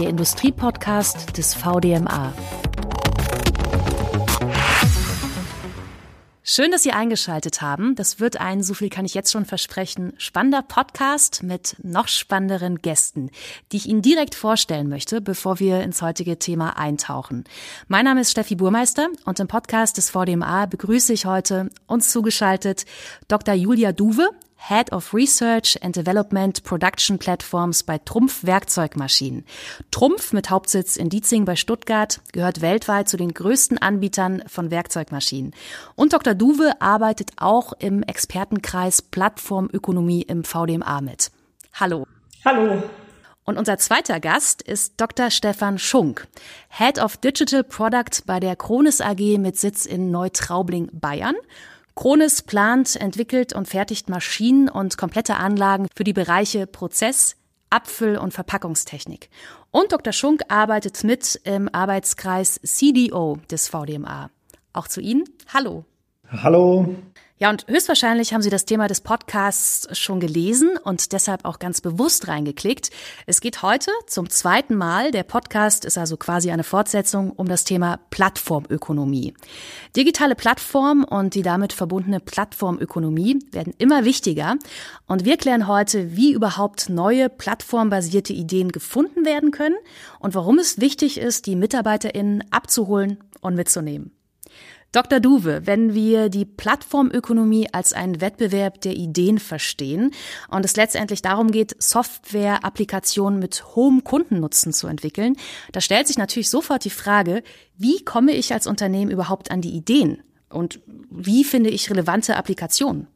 der Industriepodcast des VDMA. Schön, dass Sie eingeschaltet haben. Das wird ein, so viel kann ich jetzt schon versprechen, spannender Podcast mit noch spannenderen Gästen, die ich Ihnen direkt vorstellen möchte, bevor wir ins heutige Thema eintauchen. Mein Name ist Steffi Burmeister und im Podcast des VDMA begrüße ich heute uns zugeschaltet Dr. Julia Duwe. Head of Research and Development Production Platforms bei Trumpf Werkzeugmaschinen. Trumpf mit Hauptsitz in Dietzing bei Stuttgart gehört weltweit zu den größten Anbietern von Werkzeugmaschinen. Und Dr. Duwe arbeitet auch im Expertenkreis Plattformökonomie im VDMA mit. Hallo. Hallo. Und unser zweiter Gast ist Dr. Stefan Schunk, Head of Digital Product bei der Kronis AG mit Sitz in Neutraubling, Bayern Kronis plant, entwickelt und fertigt Maschinen und komplette Anlagen für die Bereiche Prozess, Abfüll- und Verpackungstechnik. Und Dr. Schunk arbeitet mit im Arbeitskreis CDO des VDMA. Auch zu Ihnen. Hallo. Hallo. Ja, und höchstwahrscheinlich haben Sie das Thema des Podcasts schon gelesen und deshalb auch ganz bewusst reingeklickt. Es geht heute zum zweiten Mal, der Podcast ist also quasi eine Fortsetzung, um das Thema Plattformökonomie. Digitale Plattformen und die damit verbundene Plattformökonomie werden immer wichtiger und wir klären heute, wie überhaupt neue plattformbasierte Ideen gefunden werden können und warum es wichtig ist, die MitarbeiterInnen abzuholen und mitzunehmen. Dr. Duwe, wenn wir die Plattformökonomie als einen Wettbewerb der Ideen verstehen und es letztendlich darum geht, Software-Applikationen mit hohem Kundennutzen zu entwickeln, da stellt sich natürlich sofort die Frage, wie komme ich als Unternehmen überhaupt an die Ideen und wie finde ich relevante Applikationen?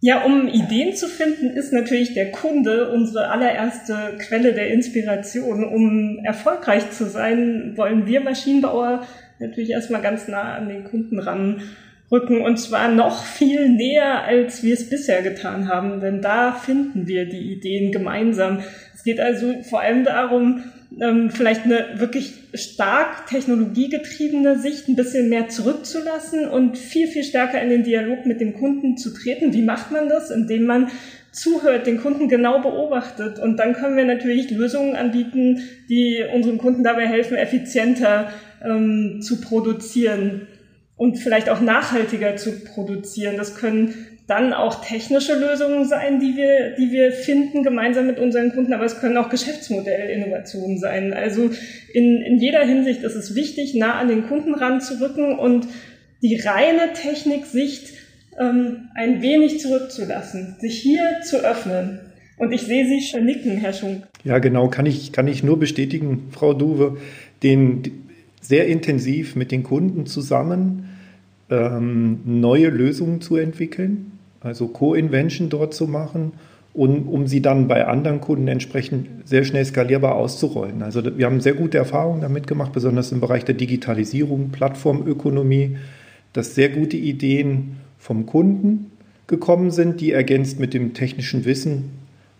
Ja, um Ideen zu finden, ist natürlich der Kunde unsere allererste Quelle der Inspiration. Um erfolgreich zu sein, wollen wir Maschinenbauer natürlich erstmal ganz nah an den Kunden ranrücken und zwar noch viel näher, als wir es bisher getan haben, denn da finden wir die Ideen gemeinsam. Es geht also vor allem darum, ähm, vielleicht eine wirklich stark technologiegetriebene Sicht ein bisschen mehr zurückzulassen und viel, viel stärker in den Dialog mit dem Kunden zu treten. Wie macht man das? Indem man zuhört, den Kunden genau beobachtet. Und dann können wir natürlich Lösungen anbieten, die unseren Kunden dabei helfen, effizienter ähm, zu produzieren und vielleicht auch nachhaltiger zu produzieren. Das können dann auch technische Lösungen sein, die wir, die wir finden gemeinsam mit unseren Kunden, aber es können auch Geschäftsmodellinnovationen sein. Also in, in jeder Hinsicht ist es wichtig, nah an den Kunden ranzurücken und die reine Techniksicht ähm, ein wenig zurückzulassen, sich hier zu öffnen. Und ich sehe Sie schon nicken, Herr Schunk. Ja, genau, kann ich, kann ich nur bestätigen, Frau Duwe. Den, sehr intensiv mit den Kunden zusammen ähm, neue Lösungen zu entwickeln, also Co-Invention dort zu machen und um sie dann bei anderen Kunden entsprechend sehr schnell skalierbar auszurollen. Also wir haben sehr gute Erfahrungen damit gemacht, besonders im Bereich der Digitalisierung, Plattformökonomie, dass sehr gute Ideen vom Kunden gekommen sind, die ergänzt mit dem technischen Wissen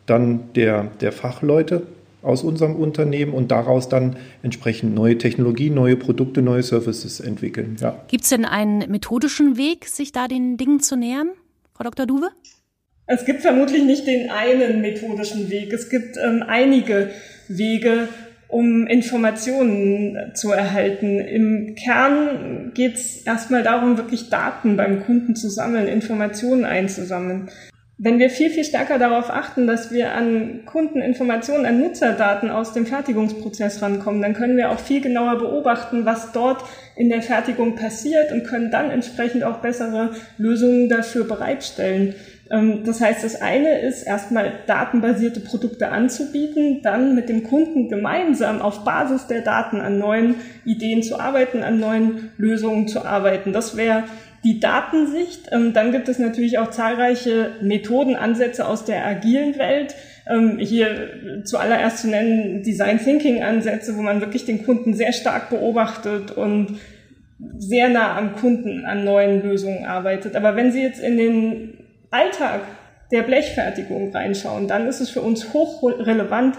dann der, der Fachleute aus unserem Unternehmen und daraus dann entsprechend neue Technologien, neue Produkte, neue Services entwickeln. Ja. Gibt es denn einen methodischen Weg, sich da den Dingen zu nähern, Frau Dr. Duwe? Es gibt vermutlich nicht den einen methodischen Weg. Es gibt ähm, einige Wege, um Informationen zu erhalten. Im Kern geht es erstmal darum, wirklich Daten beim Kunden zu sammeln, Informationen einzusammeln. Wenn wir viel, viel stärker darauf achten, dass wir an Kundeninformationen, an Nutzerdaten aus dem Fertigungsprozess rankommen, dann können wir auch viel genauer beobachten, was dort in der Fertigung passiert und können dann entsprechend auch bessere Lösungen dafür bereitstellen. Ähm, das heißt, das eine ist erstmal datenbasierte Produkte anzubieten, dann mit dem Kunden gemeinsam auf Basis der Daten an neuen Ideen zu arbeiten, an neuen Lösungen zu arbeiten. Das wäre die Datensicht. Ähm, dann gibt es natürlich auch zahlreiche Methodenansätze aus der agilen Welt. Ähm, hier zuallererst zu nennen Design Thinking Ansätze, wo man wirklich den Kunden sehr stark beobachtet und sehr nah am Kunden an neuen Lösungen arbeitet. Aber wenn Sie jetzt in den Alltag der Blechfertigung reinschauen, dann ist es für uns hochrelevant,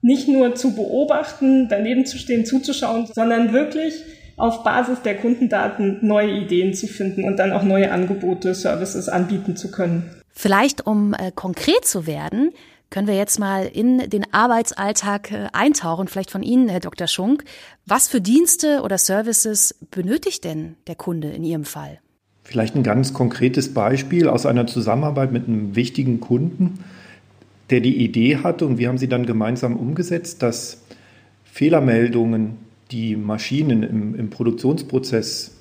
nicht nur zu beobachten, daneben zu stehen, zuzuschauen, sondern wirklich auf Basis der Kundendaten neue Ideen zu finden und dann auch neue Angebote, Services anbieten zu können. Vielleicht, um äh, konkret zu werden, können wir jetzt mal in den Arbeitsalltag äh, eintauchen, vielleicht von Ihnen, Herr Dr. Schunk. Was für Dienste oder Services benötigt denn der Kunde in Ihrem Fall? Vielleicht ein ganz konkretes Beispiel aus einer Zusammenarbeit mit einem wichtigen Kunden, der die Idee hatte und wir haben sie dann gemeinsam umgesetzt, dass Fehlermeldungen, die Maschinen im, im Produktionsprozess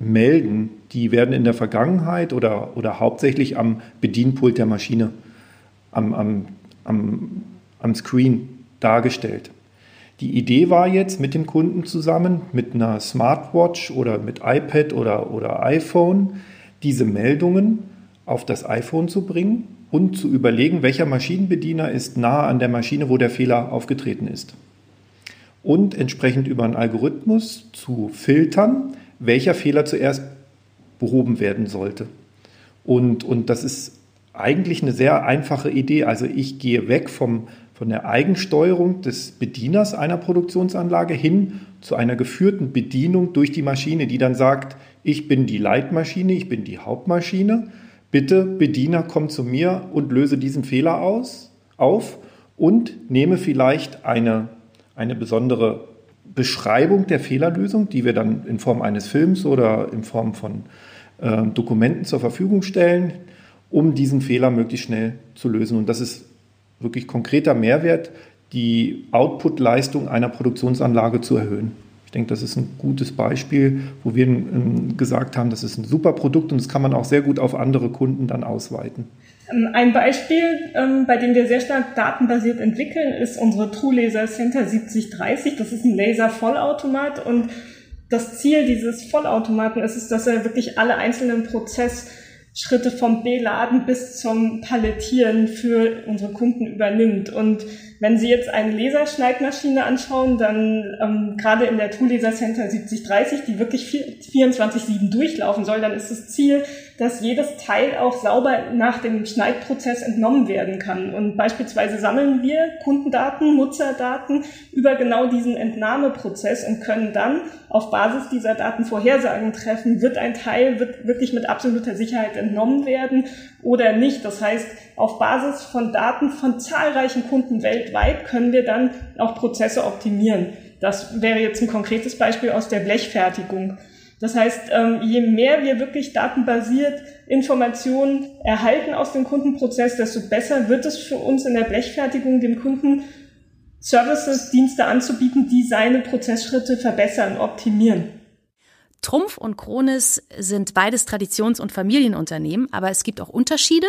melden, die werden in der Vergangenheit oder, oder hauptsächlich am Bedienpult der Maschine am, am, am, am Screen dargestellt. Die Idee war jetzt mit dem Kunden zusammen, mit einer Smartwatch oder mit iPad oder, oder iPhone, diese Meldungen auf das iPhone zu bringen und zu überlegen, welcher Maschinenbediener ist nahe an der Maschine, wo der Fehler aufgetreten ist. Und entsprechend über einen Algorithmus zu filtern, welcher Fehler zuerst behoben werden sollte. Und, und das ist eigentlich eine sehr einfache Idee. Also ich gehe weg vom, von der Eigensteuerung des Bedieners einer Produktionsanlage hin zu einer geführten Bedienung durch die Maschine, die dann sagt, ich bin die Leitmaschine, ich bin die Hauptmaschine. Bitte, Bediener, komm zu mir und löse diesen Fehler aus, auf und nehme vielleicht eine, eine besondere Beschreibung der Fehlerlösung, die wir dann in Form eines Films oder in Form von äh, Dokumenten zur Verfügung stellen um diesen Fehler möglichst schnell zu lösen. Und das ist wirklich konkreter Mehrwert, die Output-Leistung einer Produktionsanlage zu erhöhen. Ich denke, das ist ein gutes Beispiel, wo wir gesagt haben, das ist ein super Produkt und das kann man auch sehr gut auf andere Kunden dann ausweiten. Ähm, ein Beispiel, ähm, bei dem wir sehr stark datenbasiert entwickeln, ist unsere True Laser Center 7030. Das ist ein Laser-Vollautomat und das Ziel dieses Vollautomaten ist es, dass er wirklich alle einzelnen Prozess Schritte vom Beladen bis zum Palettieren für unsere Kunden übernimmt. Und wenn Sie jetzt eine Laserschneidmaschine anschauen, dann ähm, gerade in der Tool Laser Center 7030, die wirklich 24-7 durchlaufen soll, dann ist das Ziel, dass jedes Teil auch sauber nach dem Schneidprozess entnommen werden kann. Und beispielsweise sammeln wir Kundendaten, Nutzerdaten über genau diesen Entnahmeprozess und können dann auf Basis dieser Daten Vorhersagen treffen, wird ein Teil wird wirklich mit absoluter Sicherheit entnommen werden oder nicht. Das heißt, auf Basis von Daten von zahlreichen Kunden weltweit können wir dann auch Prozesse optimieren. Das wäre jetzt ein konkretes Beispiel aus der Blechfertigung. Das heißt, ähm, je mehr wir wirklich datenbasiert Informationen erhalten aus dem Kundenprozess, desto besser wird es für uns in der Blechfertigung dem Kunden Services, Dienste anzubieten, die seine Prozessschritte verbessern, optimieren. Trumpf und Kronis sind beides Traditions- und Familienunternehmen, aber es gibt auch Unterschiede,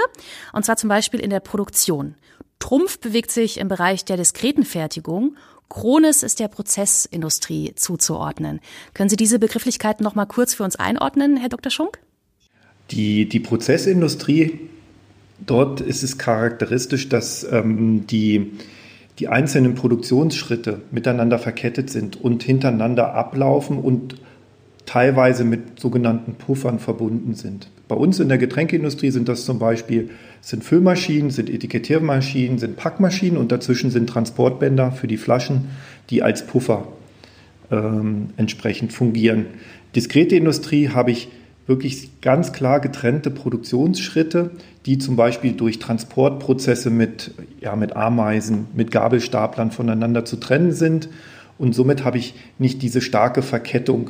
und zwar zum Beispiel in der Produktion. Trumpf bewegt sich im Bereich der diskreten Fertigung Kronis ist der Prozessindustrie zuzuordnen. Können Sie diese Begrifflichkeiten noch mal kurz für uns einordnen, Herr Dr. Schunk? Die, die Prozessindustrie, dort ist es charakteristisch, dass ähm, die, die einzelnen Produktionsschritte miteinander verkettet sind und hintereinander ablaufen und teilweise mit sogenannten Puffern verbunden sind. Bei uns in der Getränkeindustrie sind das zum Beispiel sind Füllmaschinen, sind Etikettiermaschinen, sind Packmaschinen und dazwischen sind Transportbänder für die Flaschen, die als Puffer ähm, entsprechend fungieren. Diskrete Industrie habe ich wirklich ganz klar getrennte Produktionsschritte, die zum Beispiel durch Transportprozesse mit, ja, mit Ameisen, mit Gabelstaplern voneinander zu trennen sind. Und somit habe ich nicht diese starke Verkettung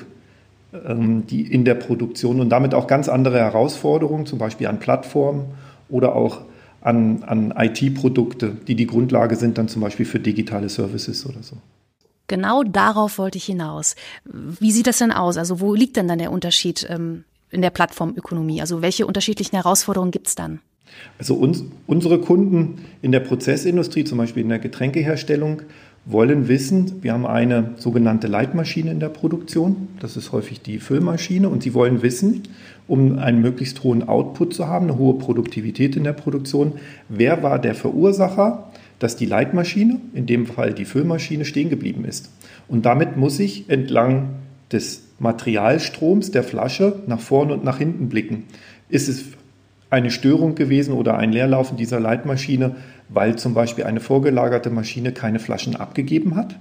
die in der Produktion und damit auch ganz andere Herausforderungen, zum Beispiel an Plattformen oder auch an, an IT-Produkte, die die Grundlage sind dann zum Beispiel für digitale Services oder so. Genau darauf wollte ich hinaus. Wie sieht das denn aus? Also wo liegt denn dann der Unterschied ähm, in der Plattformökonomie? Also welche unterschiedlichen Herausforderungen gibt es dann? Also uns, unsere Kunden in der Prozessindustrie, zum Beispiel in der Getränkeherstellung, wollen wissen, wir haben eine sogenannte Leitmaschine in der Produktion, das ist häufig die Füllmaschine, und sie wollen wissen, um einen möglichst hohen Output zu haben, eine hohe Produktivität in der Produktion, wer war der Verursacher, dass die Leitmaschine, in dem Fall die Füllmaschine, stehen geblieben ist. Und damit muss ich entlang des Materialstroms der Flasche nach vorne und nach hinten blicken. Ist es eine Störung gewesen oder ein Leerlaufen dieser Leitmaschine, weil zum Beispiel eine vorgelagerte Maschine keine Flaschen abgegeben hat?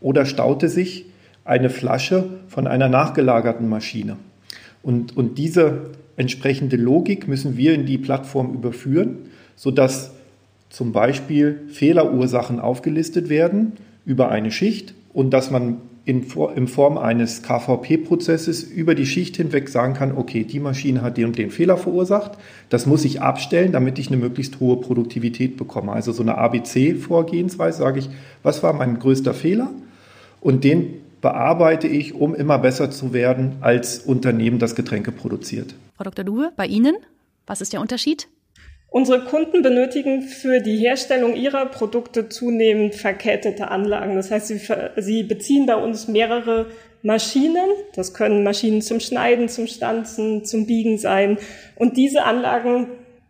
Oder staute sich eine Flasche von einer nachgelagerten Maschine? Und, und diese entsprechende Logik müssen wir in die Plattform überführen, sodass zum Beispiel Fehlerursachen aufgelistet werden über eine Schicht und dass man in, in Form eines KVP-Prozesses über die Schicht hinweg sagen kann, okay, die Maschine hat den und den Fehler verursacht, das muss ich abstellen, damit ich eine möglichst hohe Produktivität bekomme. Also so eine ABC-Vorgehensweise sage ich, was war mein größter Fehler? Und den bearbeite ich, um immer besser zu werden als Unternehmen, das Getränke produziert. Frau Dr. Duhe, bei Ihnen, was ist der Unterschied? Unsere Kunden benötigen für die Herstellung ihrer Produkte zunehmend verkettete Anlagen. Das heißt, sie, sie, beziehen bei uns mehrere Maschinen. Das können Maschinen zum Schneiden, zum Stanzen, zum Biegen sein. Und diese Anlagen,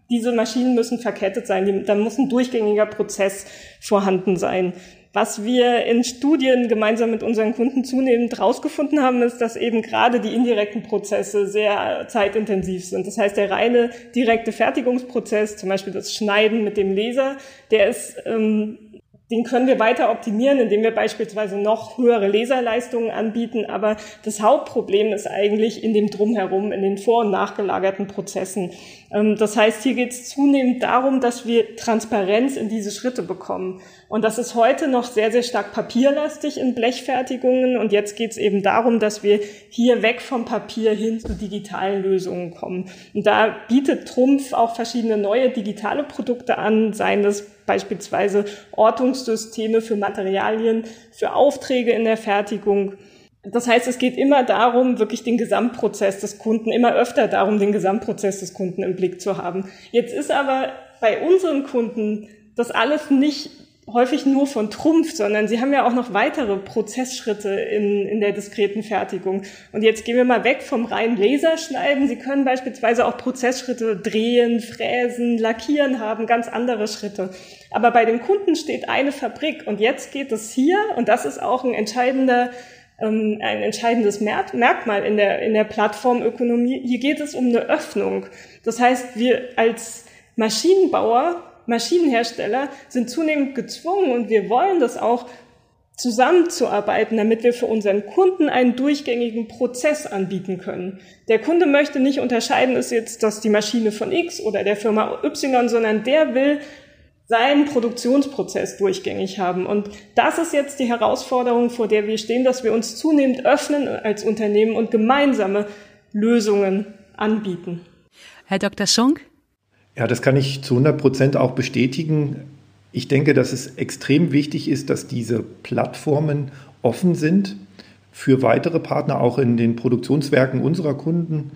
diese Maschinen müssen verkettet sein. Da muss ein durchgängiger Prozess vorhanden sein. Was wir in Studien gemeinsam mit unseren Kunden zunehmend herausgefunden haben, ist, dass eben gerade die indirekten Prozesse sehr zeitintensiv sind. Das heißt, der reine direkte Fertigungsprozess, zum Beispiel das Schneiden mit dem Laser, der ist ähm, den können wir weiter optimieren, indem wir beispielsweise noch höhere Laserleistungen anbieten. Aber das Hauptproblem ist eigentlich in dem Drumherum, in den vor- und nachgelagerten Prozessen. Ähm, das heißt, hier geht es zunehmend darum, dass wir Transparenz in diese Schritte bekommen. Und das ist heute noch sehr, sehr stark papierlastig in Blechfertigungen. Und jetzt geht es eben darum, dass wir hier weg vom Papier hin zu digitalen Lösungen kommen. Und da bietet Trumpf auch verschiedene neue digitale Produkte an, seien das beispielsweise Ortungssysteme für Materialien, für Aufträge in der Fertigung. Das heißt, es geht immer darum, wirklich den Gesamtprozess des Kunden, immer öfter darum, den Gesamtprozess des Kunden im Blick zu haben. Jetzt ist aber bei unseren Kunden das alles nicht häufig nur von Trumpf, sondern sie haben ja auch noch weitere Prozessschritte in, in der diskreten Fertigung. Und jetzt gehen wir mal weg vom reinen Laserschneiden. Sie können beispielsweise auch Prozessschritte drehen, fräsen, lackieren haben, ganz andere Schritte. Aber bei den Kunden steht eine Fabrik und jetzt geht es hier, und das ist auch ein entscheidender ähm, ein entscheidendes Merkmal in der, in der Plattformökonomie. Hier geht es um eine Öffnung. Das heißt, wir als Maschinenbauer Maschinenhersteller sind zunehmend gezwungen und wir wollen das auch zusammenzuarbeiten, damit wir für unseren Kunden einen durchgängigen Prozess anbieten können. Der Kunde möchte nicht unterscheiden, ist jetzt das die Maschine von X oder der Firma Y, sondern der will seinen Produktionsprozess durchgängig haben. Und das ist jetzt die Herausforderung, vor der wir stehen, dass wir uns zunehmend öffnen als Unternehmen und gemeinsame Lösungen anbieten. Herr Dr. Schunk? Ja, das kann ich zu 100 Prozent auch bestätigen. Ich denke, dass es extrem wichtig ist, dass diese Plattformen offen sind für weitere Partner, auch in den Produktionswerken unserer Kunden.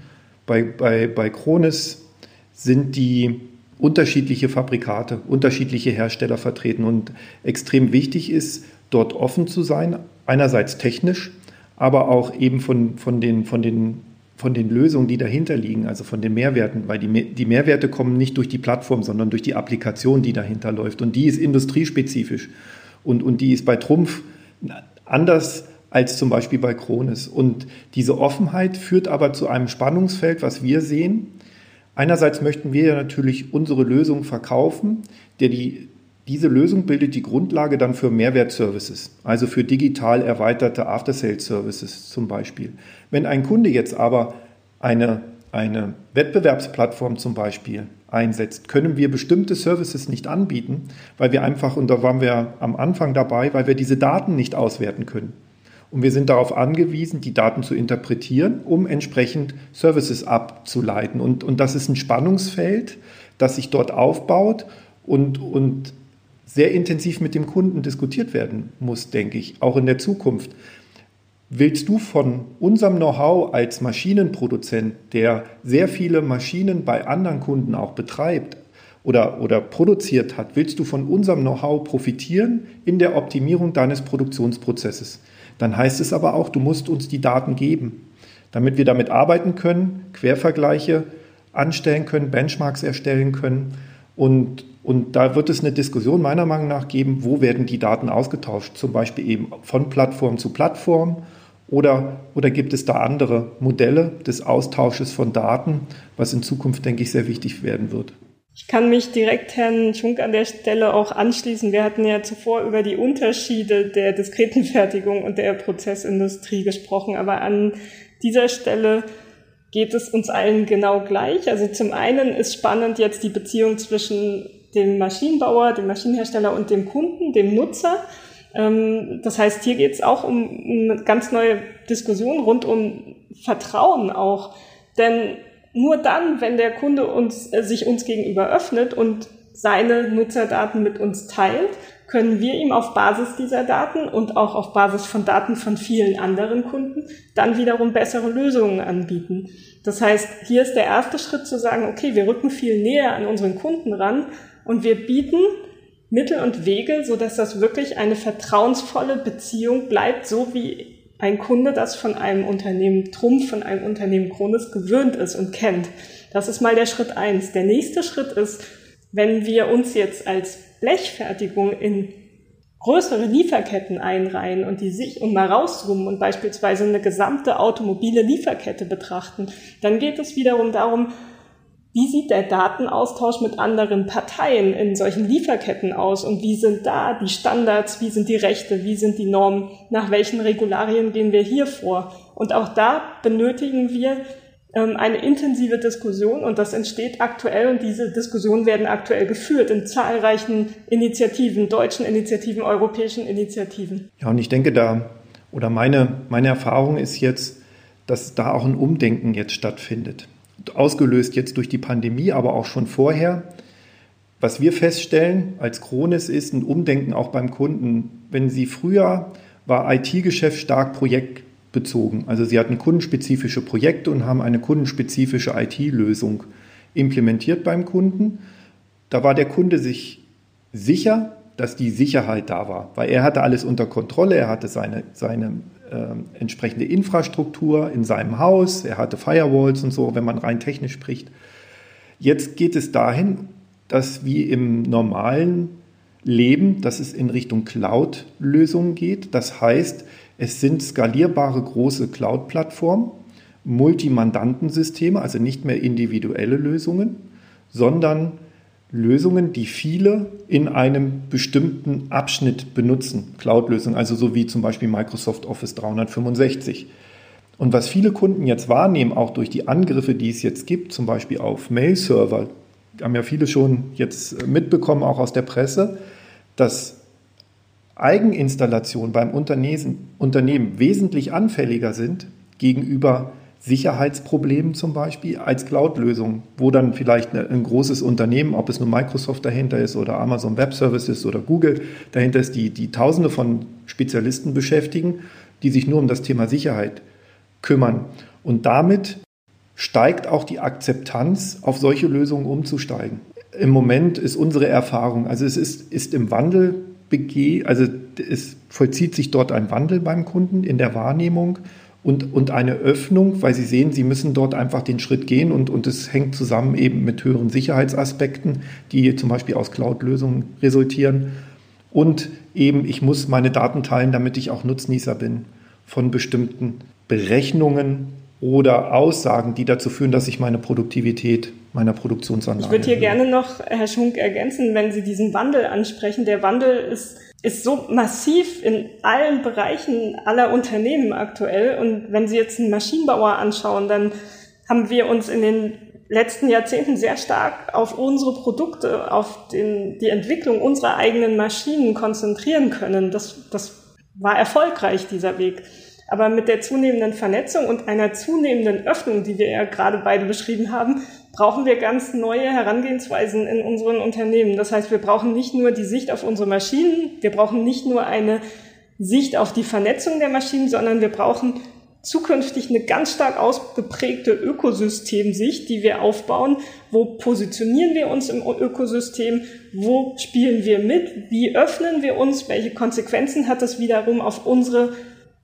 Bei, bei, bei Kronis sind die unterschiedliche Fabrikate, unterschiedliche Hersteller vertreten und extrem wichtig ist, dort offen zu sein, einerseits technisch, aber auch eben von, von, den, von den von den Lösungen, die dahinter liegen, also von den Mehrwerten, weil die, die Mehrwerte kommen nicht durch die Plattform, sondern durch die Applikation, die dahinter läuft. Und die ist industriespezifisch. Und, und die ist bei Trumpf anders als zum Beispiel bei Kronis. Und diese Offenheit führt aber zu einem Spannungsfeld, was wir sehen. Einerseits möchten wir natürlich unsere Lösung verkaufen, der die diese Lösung bildet die Grundlage dann für Mehrwertservices, also für digital erweiterte After-Sales-Services zum Beispiel. Wenn ein Kunde jetzt aber eine, eine Wettbewerbsplattform zum Beispiel einsetzt, können wir bestimmte Services nicht anbieten, weil wir einfach, und da waren wir am Anfang dabei, weil wir diese Daten nicht auswerten können. Und wir sind darauf angewiesen, die Daten zu interpretieren, um entsprechend Services abzuleiten. Und, und das ist ein Spannungsfeld, das sich dort aufbaut und, und sehr intensiv mit dem Kunden diskutiert werden muss, denke ich, auch in der Zukunft. Willst du von unserem Know-how als Maschinenproduzent, der sehr viele Maschinen bei anderen Kunden auch betreibt oder, oder produziert hat, willst du von unserem Know-how profitieren in der Optimierung deines Produktionsprozesses? Dann heißt es aber auch, du musst uns die Daten geben, damit wir damit arbeiten können, Quervergleiche anstellen können, Benchmarks erstellen können und und da wird es eine Diskussion meiner Meinung nach geben, wo werden die Daten ausgetauscht, zum Beispiel eben von Plattform zu Plattform oder, oder gibt es da andere Modelle des Austausches von Daten, was in Zukunft, denke ich, sehr wichtig werden wird. Ich kann mich direkt Herrn Schunk an der Stelle auch anschließen. Wir hatten ja zuvor über die Unterschiede der diskreten Fertigung und der Prozessindustrie gesprochen, aber an dieser Stelle geht es uns allen genau gleich. Also zum einen ist spannend jetzt die Beziehung zwischen dem Maschinenbauer, dem Maschinenhersteller und dem Kunden, dem Nutzer. Ähm, das heißt, hier geht es auch um eine ganz neue Diskussion rund um Vertrauen auch. Denn nur dann, wenn der Kunde uns, äh, sich uns gegenüber öffnet und seine Nutzerdaten mit uns teilt, können wir ihm auf Basis dieser Daten und auch auf Basis von Daten von vielen anderen Kunden dann wiederum bessere Lösungen anbieten. Das heißt, hier ist der erste Schritt zu sagen, okay, wir rücken viel näher an unseren Kunden ran und wir bieten Mittel und Wege, so dass das wirklich eine vertrauensvolle Beziehung bleibt, so wie ein Kunde das von einem Unternehmen Trumpf, von einem Unternehmen Kronis gewöhnt ist und kennt. Das ist mal der Schritt eins. Der nächste Schritt ist, wenn wir uns jetzt als Blechfertigung in größere Lieferketten einreihen und die sich und mal rauszoomen und beispielsweise eine gesamte automobile Lieferkette betrachten, dann geht es wiederum darum, wie sieht der Datenaustausch mit anderen Parteien in solchen Lieferketten aus und wie sind da die Standards, wie sind die Rechte, wie sind die Normen, nach welchen Regularien gehen wir hier vor? Und auch da benötigen wir ähm, eine intensive Diskussion und das entsteht aktuell und diese Diskussionen werden aktuell geführt in zahlreichen Initiativen, deutschen Initiativen, europäischen Initiativen. Ja, und ich denke da, oder meine, meine Erfahrung ist jetzt, dass da auch ein Umdenken jetzt stattfindet. Ausgelöst jetzt durch die Pandemie, aber auch schon vorher. Was wir feststellen als Kronis ist ein Umdenken auch beim Kunden. Wenn Sie früher war IT-Geschäft stark Projekt bezogen. Also sie hatten kundenspezifische Projekte und haben eine kundenspezifische IT-Lösung implementiert beim Kunden. Da war der Kunde sich sicher, dass die Sicherheit da war, weil er hatte alles unter Kontrolle, er hatte seine, seine äh, entsprechende Infrastruktur in seinem Haus, er hatte Firewalls und so, wenn man rein technisch spricht. Jetzt geht es dahin, dass wie im normalen Leben, dass es in Richtung Cloud-Lösungen geht. Das heißt, es sind skalierbare große Cloud-Plattformen, Multimandantensysteme, also nicht mehr individuelle Lösungen, sondern Lösungen, die viele in einem bestimmten Abschnitt benutzen. Cloud-Lösungen, also so wie zum Beispiel Microsoft Office 365. Und was viele Kunden jetzt wahrnehmen, auch durch die Angriffe, die es jetzt gibt, zum Beispiel auf Mail-Server, haben ja viele schon jetzt mitbekommen, auch aus der Presse, dass Eigeninstallationen beim Unternehmen wesentlich anfälliger sind gegenüber Sicherheitsproblemen zum Beispiel als Cloud-Lösung, wo dann vielleicht ein großes Unternehmen, ob es nur Microsoft dahinter ist oder Amazon Web Services oder Google dahinter ist, die, die Tausende von Spezialisten beschäftigen, die sich nur um das Thema Sicherheit kümmern. Und damit steigt auch die Akzeptanz, auf solche Lösungen umzusteigen. Im Moment ist unsere Erfahrung, also es ist, ist im Wandel, also es vollzieht sich dort ein Wandel beim Kunden in der Wahrnehmung und, und eine Öffnung, weil sie sehen, sie müssen dort einfach den Schritt gehen und, und es hängt zusammen eben mit höheren Sicherheitsaspekten, die zum Beispiel aus Cloud-Lösungen resultieren. Und eben, ich muss meine Daten teilen, damit ich auch Nutznießer bin von bestimmten Berechnungen oder Aussagen, die dazu führen, dass ich meine Produktivität meiner Produktionsanlage. Ich würde hier gerne noch, Herr Schunk, ergänzen, wenn Sie diesen Wandel ansprechen. Der Wandel ist, ist so massiv in allen Bereichen aller Unternehmen aktuell. Und wenn Sie jetzt einen Maschinenbauer anschauen, dann haben wir uns in den letzten Jahrzehnten sehr stark auf unsere Produkte, auf den, die Entwicklung unserer eigenen Maschinen konzentrieren können. Das, das war erfolgreich, dieser Weg. Aber mit der zunehmenden Vernetzung und einer zunehmenden Öffnung, die wir ja gerade beide beschrieben haben, brauchen wir ganz neue Herangehensweisen in unseren Unternehmen. Das heißt, wir brauchen nicht nur die Sicht auf unsere Maschinen, wir brauchen nicht nur eine Sicht auf die Vernetzung der Maschinen, sondern wir brauchen zukünftig eine ganz stark ausgeprägte Ökosystemsicht, die wir aufbauen. Wo positionieren wir uns im Ökosystem? Wo spielen wir mit? Wie öffnen wir uns? Welche Konsequenzen hat das wiederum auf unsere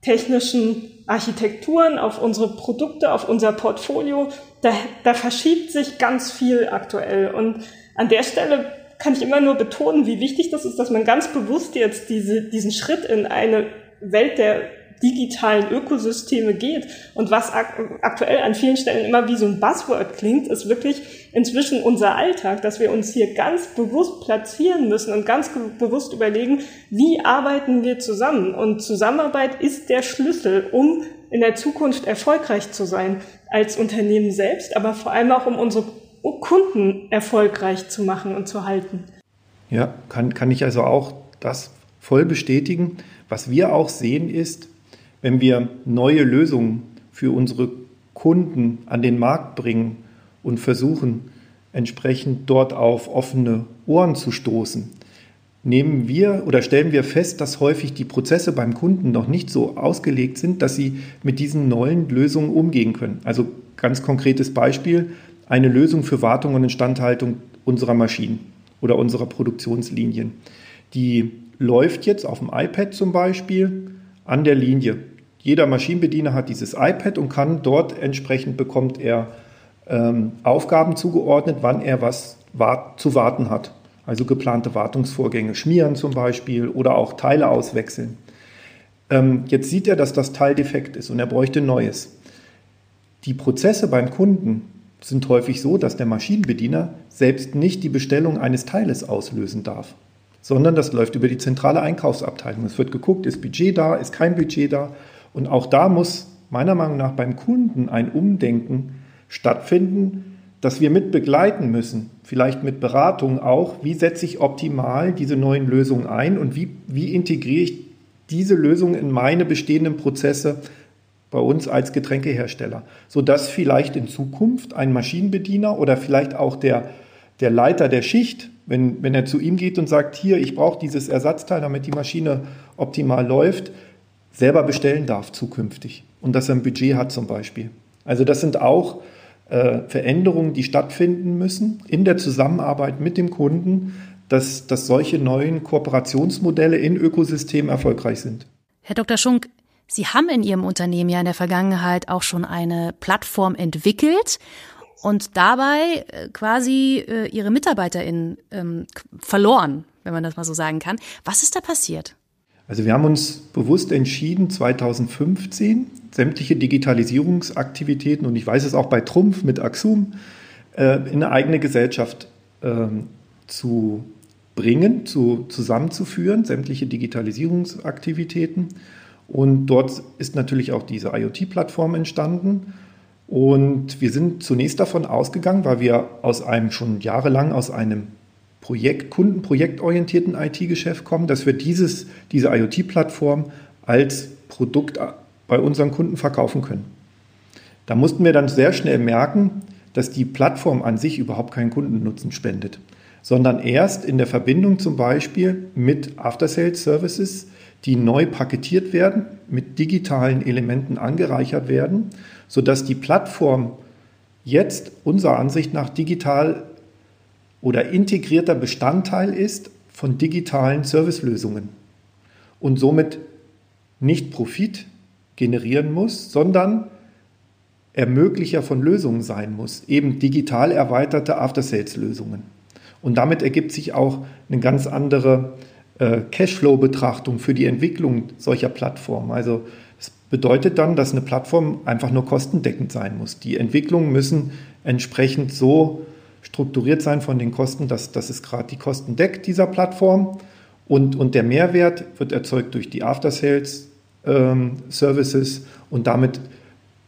technischen Architekturen, auf unsere Produkte, auf unser Portfolio. Da, da verschiebt sich ganz viel aktuell. Und an der Stelle kann ich immer nur betonen, wie wichtig das ist, dass man ganz bewusst jetzt diese, diesen Schritt in eine Welt der digitalen Ökosysteme geht. Und was ak aktuell an vielen Stellen immer wie so ein Buzzword klingt, ist wirklich inzwischen unser Alltag, dass wir uns hier ganz bewusst platzieren müssen und ganz bewusst überlegen, wie arbeiten wir zusammen. Und Zusammenarbeit ist der Schlüssel, um in der Zukunft erfolgreich zu sein als Unternehmen selbst, aber vor allem auch um unsere Kunden erfolgreich zu machen und zu halten. Ja, kann, kann ich also auch das voll bestätigen. Was wir auch sehen ist, wenn wir neue Lösungen für unsere Kunden an den Markt bringen und versuchen, entsprechend dort auf offene Ohren zu stoßen, nehmen wir oder stellen wir fest, dass häufig die Prozesse beim Kunden noch nicht so ausgelegt sind, dass sie mit diesen neuen Lösungen umgehen können. Also ganz konkretes Beispiel, eine Lösung für Wartung und Instandhaltung unserer Maschinen oder unserer Produktionslinien. Die läuft jetzt auf dem iPad zum Beispiel an der Linie. Jeder Maschinenbediener hat dieses iPad und kann dort entsprechend bekommt er ähm, Aufgaben zugeordnet, wann er was wart, zu warten hat. Also geplante Wartungsvorgänge, schmieren zum Beispiel oder auch Teile auswechseln. Ähm, jetzt sieht er, dass das Teil defekt ist und er bräuchte neues. Die Prozesse beim Kunden sind häufig so, dass der Maschinenbediener selbst nicht die Bestellung eines Teiles auslösen darf, sondern das läuft über die zentrale Einkaufsabteilung. Es wird geguckt, ist Budget da, ist kein Budget da. Und auch da muss meiner Meinung nach beim Kunden ein Umdenken stattfinden, dass wir mit begleiten müssen, vielleicht mit Beratung auch, wie setze ich optimal diese neuen Lösungen ein und wie, wie integriere ich diese Lösungen in meine bestehenden Prozesse bei uns als Getränkehersteller, sodass vielleicht in Zukunft ein Maschinenbediener oder vielleicht auch der, der Leiter der Schicht, wenn, wenn er zu ihm geht und sagt, hier, ich brauche dieses Ersatzteil, damit die Maschine optimal läuft, selber bestellen darf zukünftig und dass er ein Budget hat zum Beispiel. Also das sind auch äh, Veränderungen, die stattfinden müssen in der Zusammenarbeit mit dem Kunden, dass, dass solche neuen Kooperationsmodelle in Ökosystemen erfolgreich sind. Herr Dr. Schunk, Sie haben in Ihrem Unternehmen ja in der Vergangenheit auch schon eine Plattform entwickelt und dabei äh, quasi äh, Ihre MitarbeiterInnen ähm, verloren, wenn man das mal so sagen kann. Was ist da passiert? Also wir haben uns bewusst entschieden, 2015 sämtliche Digitalisierungsaktivitäten, und ich weiß es auch bei Trumpf mit Axum, äh, in eine eigene Gesellschaft ähm, zu bringen, zu, zusammenzuführen, sämtliche Digitalisierungsaktivitäten. Und dort ist natürlich auch diese IoT-Plattform entstanden. Und wir sind zunächst davon ausgegangen, weil wir aus einem schon jahrelang aus einem Projekt, kundenprojektorientierten IT-Geschäft kommen, dass wir dieses, diese IoT-Plattform als Produkt bei unseren Kunden verkaufen können. Da mussten wir dann sehr schnell merken, dass die Plattform an sich überhaupt keinen Kundennutzen spendet, sondern erst in der Verbindung zum Beispiel mit After-Sales-Services, die neu paketiert werden, mit digitalen Elementen angereichert werden, sodass die Plattform jetzt unserer Ansicht nach digital oder integrierter Bestandteil ist von digitalen Servicelösungen und somit nicht Profit generieren muss, sondern Ermöglicher von Lösungen sein muss, eben digital erweiterte After-Sales-Lösungen. Und damit ergibt sich auch eine ganz andere äh, Cashflow-Betrachtung für die Entwicklung solcher Plattformen. Also bedeutet dann, dass eine Plattform einfach nur kostendeckend sein muss. Die Entwicklungen müssen entsprechend so strukturiert sein von den Kosten, dass, dass es gerade die Kosten deckt dieser Plattform. Und, und der Mehrwert wird erzeugt durch die After-Sales-Services ähm, und damit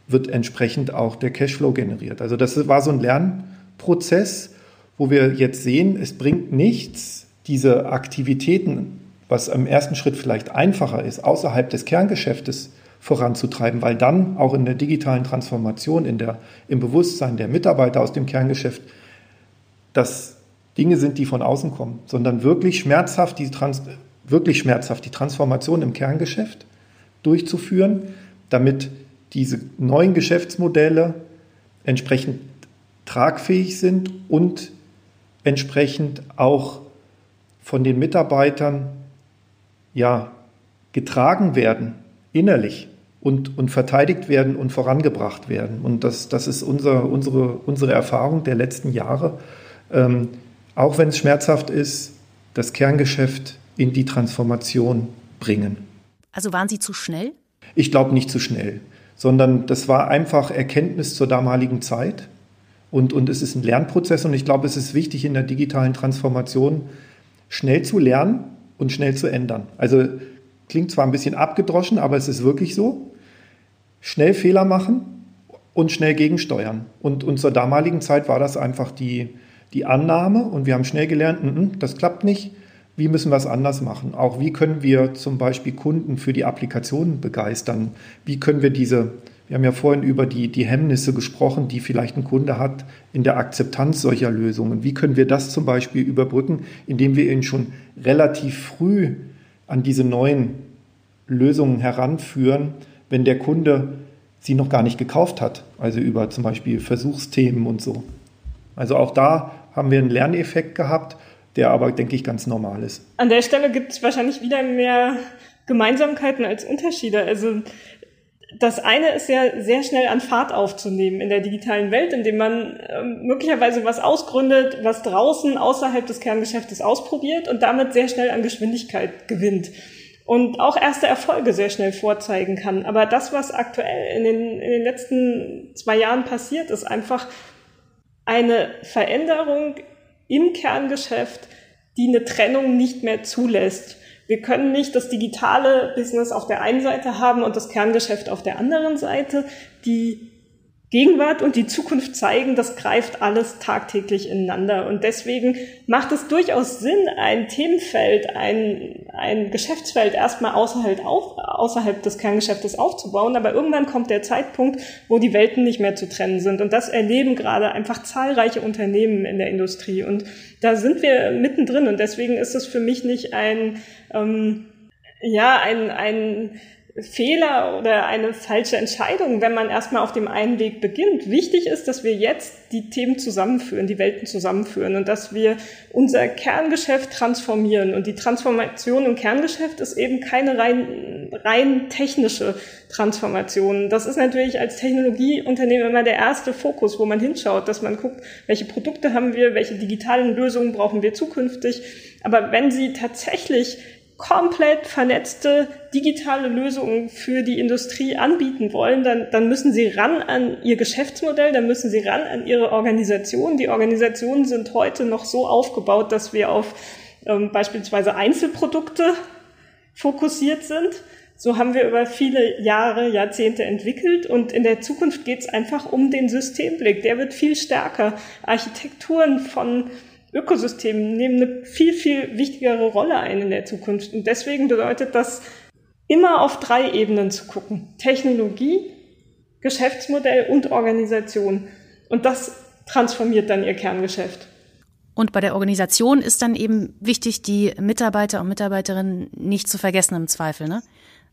wird entsprechend auch der Cashflow generiert. Also das war so ein Lernprozess, wo wir jetzt sehen, es bringt nichts, diese Aktivitäten, was im ersten Schritt vielleicht einfacher ist, außerhalb des Kerngeschäftes voranzutreiben, weil dann auch in der digitalen Transformation, in der, im Bewusstsein der Mitarbeiter aus dem Kerngeschäft das Dinge sind, die von außen kommen, sondern wirklich schmerzhaft die, Trans wirklich schmerzhaft die Transformation im Kerngeschäft durchzuführen, damit diese neuen Geschäftsmodelle entsprechend tragfähig sind und entsprechend auch von den Mitarbeitern ja getragen werden, innerlich und, und verteidigt werden und vorangebracht werden. Und das, das ist unser, unsere, unsere Erfahrung der letzten Jahre ähm, auch wenn es schmerzhaft ist, das Kerngeschäft in die Transformation bringen. Also waren Sie zu schnell? Ich glaube nicht zu schnell, sondern das war einfach Erkenntnis zur damaligen Zeit. Und, und es ist ein Lernprozess und ich glaube, es ist wichtig in der digitalen Transformation schnell zu lernen und schnell zu ändern. Also klingt zwar ein bisschen abgedroschen, aber es ist wirklich so. Schnell Fehler machen und schnell gegensteuern. Und, zur damaligen Zeit war das einfach die, die Annahme und wir haben schnell gelernt, n -n, das klappt nicht. Wie müssen wir es anders machen? Auch wie können wir zum Beispiel Kunden für die Applikationen begeistern? Wie können wir diese, wir haben ja vorhin über die, die Hemmnisse gesprochen, die vielleicht ein Kunde hat in der Akzeptanz solcher Lösungen. Wie können wir das zum Beispiel überbrücken, indem wir ihn schon relativ früh an diese neuen Lösungen heranführen, wenn der Kunde sie noch gar nicht gekauft hat, also über zum Beispiel Versuchsthemen und so. Also auch da haben wir einen Lerneffekt gehabt, der aber, denke ich, ganz normal ist. An der Stelle gibt es wahrscheinlich wieder mehr Gemeinsamkeiten als Unterschiede. Also das eine ist ja sehr schnell an Fahrt aufzunehmen in der digitalen Welt, indem man äh, möglicherweise was ausgründet, was draußen außerhalb des Kerngeschäftes ausprobiert und damit sehr schnell an Geschwindigkeit gewinnt und auch erste Erfolge sehr schnell vorzeigen kann. Aber das, was aktuell in den, in den letzten zwei Jahren passiert, ist einfach eine Veränderung im Kerngeschäft, die eine Trennung nicht mehr zulässt. Wir können nicht das digitale Business auf der einen Seite haben und das Kerngeschäft auf der anderen Seite. Die Gegenwart und die Zukunft zeigen, das greift alles tagtäglich ineinander. Und deswegen macht es durchaus Sinn, ein Themenfeld, ein, ein Geschäftsfeld erstmal außerhalb, auf, außerhalb des Kerngeschäftes aufzubauen. Aber irgendwann kommt der Zeitpunkt, wo die Welten nicht mehr zu trennen sind. Und das erleben gerade einfach zahlreiche Unternehmen in der Industrie. Und da sind wir mittendrin. Und deswegen ist es für mich nicht ein, ähm, ja, ein, ein, Fehler oder eine falsche Entscheidung, wenn man erstmal auf dem einen Weg beginnt. Wichtig ist, dass wir jetzt die Themen zusammenführen, die Welten zusammenführen und dass wir unser Kerngeschäft transformieren. Und die Transformation im Kerngeschäft ist eben keine rein, rein technische Transformation. Das ist natürlich als Technologieunternehmen immer der erste Fokus, wo man hinschaut, dass man guckt, welche Produkte haben wir, welche digitalen Lösungen brauchen wir zukünftig. Aber wenn Sie tatsächlich komplett vernetzte digitale Lösungen für die Industrie anbieten wollen, dann, dann müssen sie ran an ihr Geschäftsmodell, dann müssen sie ran an ihre Organisation. Die Organisationen sind heute noch so aufgebaut, dass wir auf ähm, beispielsweise Einzelprodukte fokussiert sind. So haben wir über viele Jahre, Jahrzehnte entwickelt und in der Zukunft geht es einfach um den Systemblick. Der wird viel stärker. Architekturen von Ökosystemen nehmen eine viel, viel wichtigere Rolle ein in der Zukunft. Und deswegen bedeutet das, immer auf drei Ebenen zu gucken. Technologie, Geschäftsmodell und Organisation. Und das transformiert dann ihr Kerngeschäft. Und bei der Organisation ist dann eben wichtig, die Mitarbeiter und Mitarbeiterinnen nicht zu vergessen im Zweifel, ne?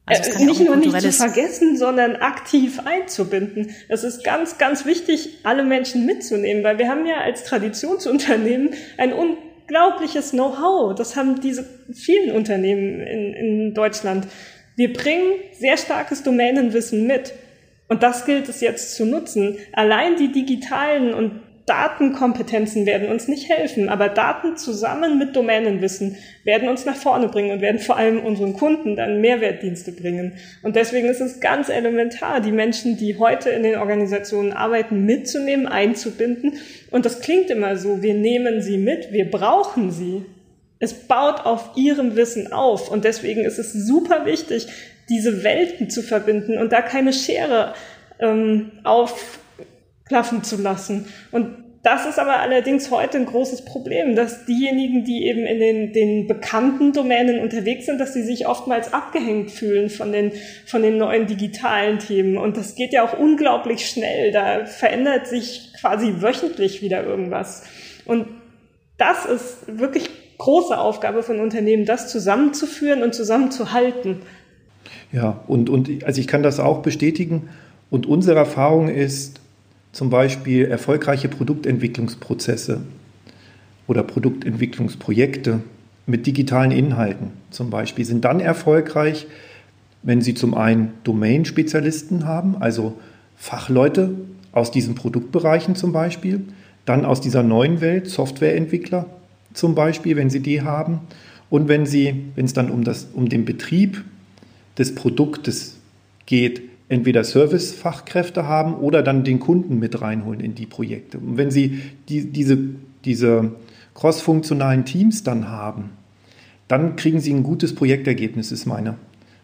Also äh, nicht nur nicht zu vergessen, sondern aktiv einzubinden. Es ist ganz, ganz wichtig, alle Menschen mitzunehmen, weil wir haben ja als Traditionsunternehmen ein unglaubliches Know-how. Das haben diese vielen Unternehmen in, in Deutschland. Wir bringen sehr starkes Domänenwissen mit. Und das gilt es jetzt zu nutzen. Allein die digitalen und Datenkompetenzen werden uns nicht helfen, aber Daten zusammen mit Domänenwissen werden uns nach vorne bringen und werden vor allem unseren Kunden dann Mehrwertdienste bringen. Und deswegen ist es ganz elementar, die Menschen, die heute in den Organisationen arbeiten, mitzunehmen, einzubinden. Und das klingt immer so, wir nehmen sie mit, wir brauchen sie. Es baut auf ihrem Wissen auf. Und deswegen ist es super wichtig, diese Welten zu verbinden und da keine Schere ähm, auf klaffen zu lassen. Und das ist aber allerdings heute ein großes Problem, dass diejenigen, die eben in den, den bekannten Domänen unterwegs sind, dass sie sich oftmals abgehängt fühlen von den, von den neuen digitalen Themen. Und das geht ja auch unglaublich schnell. Da verändert sich quasi wöchentlich wieder irgendwas. Und das ist wirklich große Aufgabe von Unternehmen, das zusammenzuführen und zusammenzuhalten. Ja, und, und also ich kann das auch bestätigen. Und unsere Erfahrung ist, zum Beispiel erfolgreiche Produktentwicklungsprozesse oder Produktentwicklungsprojekte mit digitalen Inhalten zum Beispiel sind dann erfolgreich, wenn Sie zum einen Domain-Spezialisten haben, also Fachleute aus diesen Produktbereichen zum Beispiel, dann aus dieser neuen Welt Softwareentwickler zum Beispiel, wenn Sie die haben, und wenn Sie, wenn es dann um, das, um den Betrieb des Produktes geht, entweder Servicefachkräfte haben oder dann den Kunden mit reinholen in die Projekte. Und wenn Sie die, diese, diese crossfunktionalen Teams dann haben, dann kriegen Sie ein gutes Projektergebnis, ist meine,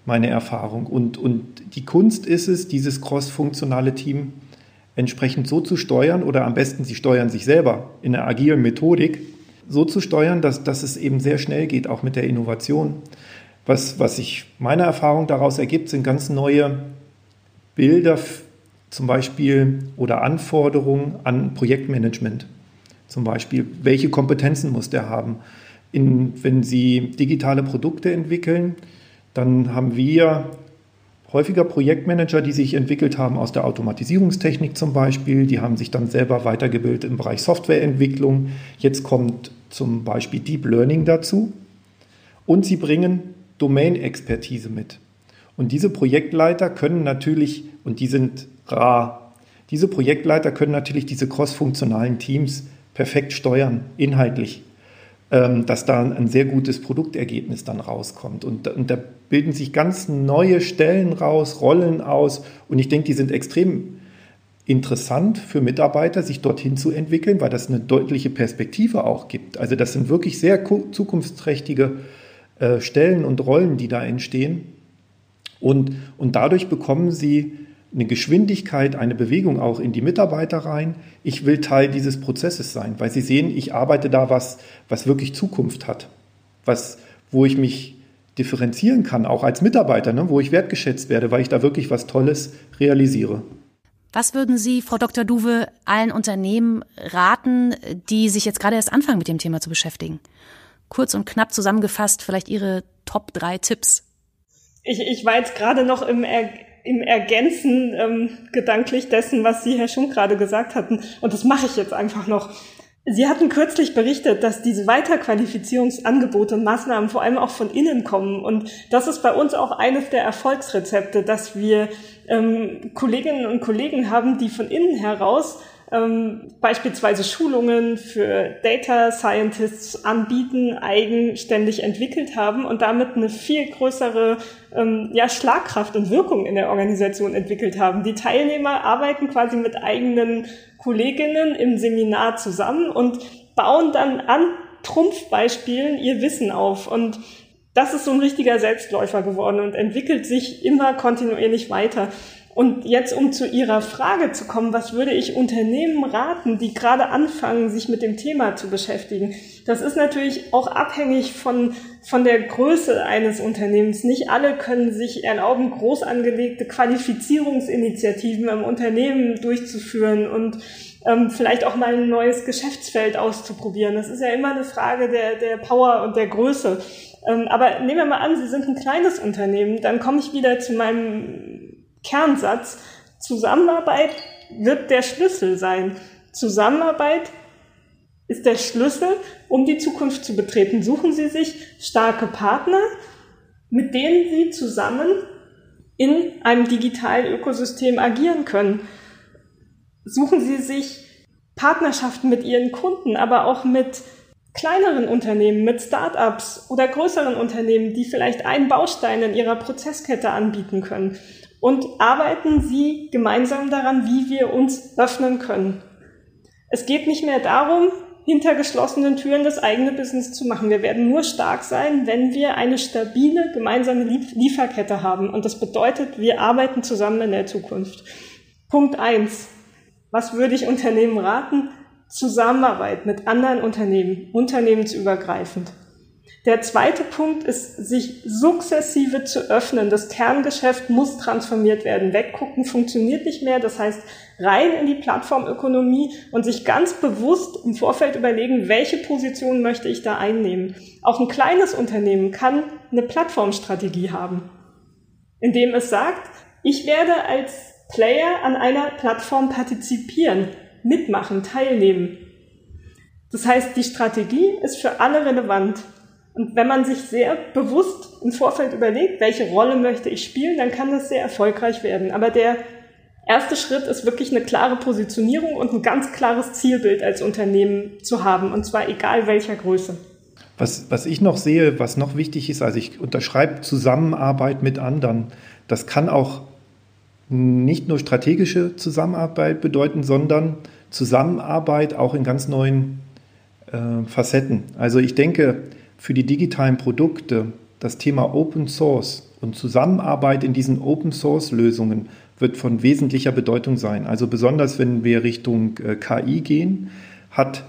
meine Erfahrung. Und, und die Kunst ist es, dieses crossfunktionale Team entsprechend so zu steuern oder am besten sie steuern sich selber in einer agilen Methodik, so zu steuern, dass, dass es eben sehr schnell geht, auch mit der Innovation. Was, was sich meiner Erfahrung daraus ergibt, sind ganz neue Bilder zum Beispiel oder Anforderungen an Projektmanagement. Zum Beispiel, welche Kompetenzen muss der haben? In, wenn Sie digitale Produkte entwickeln, dann haben wir häufiger Projektmanager, die sich entwickelt haben aus der Automatisierungstechnik zum Beispiel. Die haben sich dann selber weitergebildet im Bereich Softwareentwicklung. Jetzt kommt zum Beispiel Deep Learning dazu. Und sie bringen Domain-Expertise mit. Und diese Projektleiter können natürlich, und die sind rar, diese Projektleiter können natürlich diese cross-funktionalen Teams perfekt steuern, inhaltlich. Ähm, dass da ein sehr gutes Produktergebnis dann rauskommt. Und, und da bilden sich ganz neue Stellen raus, Rollen aus. Und ich denke, die sind extrem interessant für Mitarbeiter, sich dorthin zu entwickeln, weil das eine deutliche Perspektive auch gibt. Also das sind wirklich sehr zukunftsträchtige äh, Stellen und Rollen, die da entstehen. Und, und dadurch bekommen sie eine Geschwindigkeit, eine Bewegung auch in die Mitarbeiter rein. Ich will Teil dieses Prozesses sein, weil sie sehen, ich arbeite da was, was wirklich Zukunft hat, was, wo ich mich differenzieren kann, auch als Mitarbeiter, ne, wo ich wertgeschätzt werde, weil ich da wirklich was Tolles realisiere. Was würden Sie, Frau Dr. Duwe, allen Unternehmen raten, die sich jetzt gerade erst anfangen, mit dem Thema zu beschäftigen? Kurz und knapp zusammengefasst, vielleicht Ihre Top drei Tipps. Ich, ich war jetzt gerade noch im er im Ergänzen ähm, gedanklich dessen, was Sie, Herr Schunk, gerade gesagt hatten. Und das mache ich jetzt einfach noch. Sie hatten kürzlich berichtet, dass diese Weiterqualifizierungsangebote und Maßnahmen vor allem auch von innen kommen. Und das ist bei uns auch eines der Erfolgsrezepte, dass wir ähm, Kolleginnen und Kollegen haben, die von innen heraus ähm, beispielsweise Schulungen für Data Scientists anbieten, eigenständig entwickelt haben und damit eine viel größere ähm, ja, Schlagkraft und Wirkung in der Organisation entwickelt haben. Die Teilnehmer arbeiten quasi mit eigenen Kolleginnen im Seminar zusammen und bauen dann an Trumpfbeispielen ihr Wissen auf. Und das ist so ein richtiger Selbstläufer geworden und entwickelt sich immer kontinuierlich weiter. Und jetzt, um zu Ihrer Frage zu kommen, was würde ich Unternehmen raten, die gerade anfangen, sich mit dem Thema zu beschäftigen? Das ist natürlich auch abhängig von, von der Größe eines Unternehmens. Nicht alle können sich erlauben, groß angelegte Qualifizierungsinitiativen im Unternehmen durchzuführen und ähm, vielleicht auch mal ein neues Geschäftsfeld auszuprobieren. Das ist ja immer eine Frage der, der Power und der Größe. Ähm, aber nehmen wir mal an, Sie sind ein kleines Unternehmen, dann komme ich wieder zu meinem Kernsatz. Zusammenarbeit wird der Schlüssel sein. Zusammenarbeit ist der Schlüssel, um die Zukunft zu betreten. Suchen Sie sich starke Partner, mit denen Sie zusammen in einem digitalen Ökosystem agieren können. Suchen Sie sich Partnerschaften mit Ihren Kunden, aber auch mit kleineren Unternehmen, mit Startups oder größeren Unternehmen, die vielleicht einen Baustein in ihrer Prozesskette anbieten können und arbeiten Sie gemeinsam daran, wie wir uns öffnen können. Es geht nicht mehr darum, hinter geschlossenen Türen das eigene Business zu machen. Wir werden nur stark sein, wenn wir eine stabile gemeinsame Lieferkette haben. Und das bedeutet, wir arbeiten zusammen in der Zukunft. Punkt eins: Was würde ich Unternehmen raten? Zusammenarbeit mit anderen Unternehmen, unternehmensübergreifend. Der zweite Punkt ist, sich sukzessive zu öffnen. Das Kerngeschäft muss transformiert werden. Weggucken funktioniert nicht mehr. Das heißt, rein in die Plattformökonomie und sich ganz bewusst im Vorfeld überlegen, welche Position möchte ich da einnehmen. Auch ein kleines Unternehmen kann eine Plattformstrategie haben, indem es sagt, ich werde als Player an einer Plattform partizipieren, mitmachen, teilnehmen. Das heißt, die Strategie ist für alle relevant. Und wenn man sich sehr bewusst im Vorfeld überlegt, welche Rolle möchte ich spielen, dann kann das sehr erfolgreich werden. Aber der erste Schritt ist wirklich eine klare Positionierung und ein ganz klares Zielbild als Unternehmen zu haben, und zwar egal welcher Größe. Was, was ich noch sehe, was noch wichtig ist, also ich unterschreibe Zusammenarbeit mit anderen. Das kann auch nicht nur strategische Zusammenarbeit bedeuten, sondern Zusammenarbeit auch in ganz neuen äh, Facetten. Also ich denke, für die digitalen Produkte das Thema Open Source und Zusammenarbeit in diesen Open Source Lösungen wird von wesentlicher Bedeutung sein. Also besonders wenn wir Richtung äh, KI gehen, hat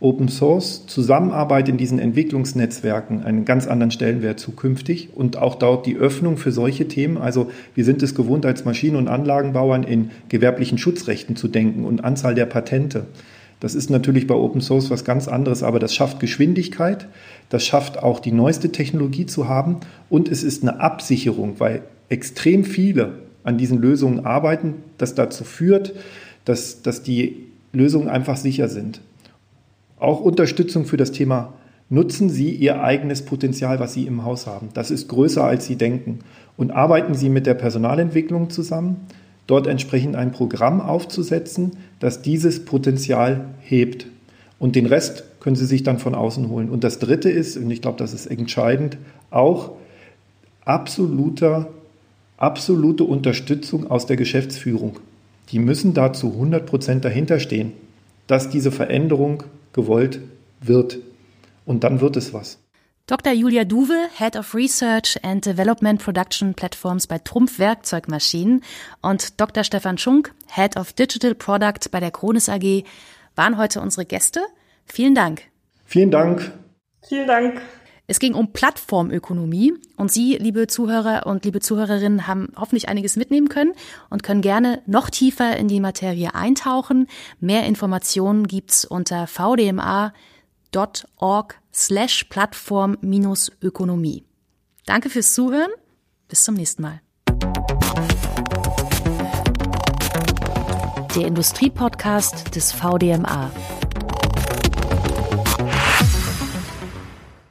Open Source, Zusammenarbeit in diesen Entwicklungsnetzwerken einen ganz anderen Stellenwert zukünftig und auch dort die Öffnung für solche Themen. Also wir sind es gewohnt, als Maschinen- und Anlagenbauern in gewerblichen Schutzrechten zu denken und Anzahl der Patente. Das ist natürlich bei Open Source was ganz anderes, aber das schafft Geschwindigkeit, das schafft auch die neueste Technologie zu haben und es ist eine Absicherung, weil extrem viele an diesen Lösungen arbeiten, das dazu führt, dass, dass die Lösungen einfach sicher sind. Auch Unterstützung für das Thema, nutzen Sie Ihr eigenes Potenzial, was Sie im Haus haben. Das ist größer, als Sie denken. Und arbeiten Sie mit der Personalentwicklung zusammen, dort entsprechend ein Programm aufzusetzen, das dieses Potenzial hebt. Und den Rest können Sie sich dann von außen holen. Und das Dritte ist, und ich glaube, das ist entscheidend, auch absoluter, absolute Unterstützung aus der Geschäftsführung. Die müssen da zu 100 Prozent dahinter stehen, dass diese Veränderung gewollt wird. Und dann wird es was. Dr. Julia Duwe, Head of Research and Development Production Platforms bei Trumpf Werkzeugmaschinen und Dr. Stefan Schunk, Head of Digital Product bei der Kronis AG, waren heute unsere Gäste. Vielen Dank. Vielen Dank. Vielen Dank. Es ging um Plattformökonomie und Sie, liebe Zuhörer und liebe Zuhörerinnen, haben hoffentlich einiges mitnehmen können und können gerne noch tiefer in die Materie eintauchen. Mehr Informationen gibt's unter vdma.org slash Plattform-Ökonomie. Danke fürs Zuhören. Bis zum nächsten Mal. Der Industriepodcast des VDMA.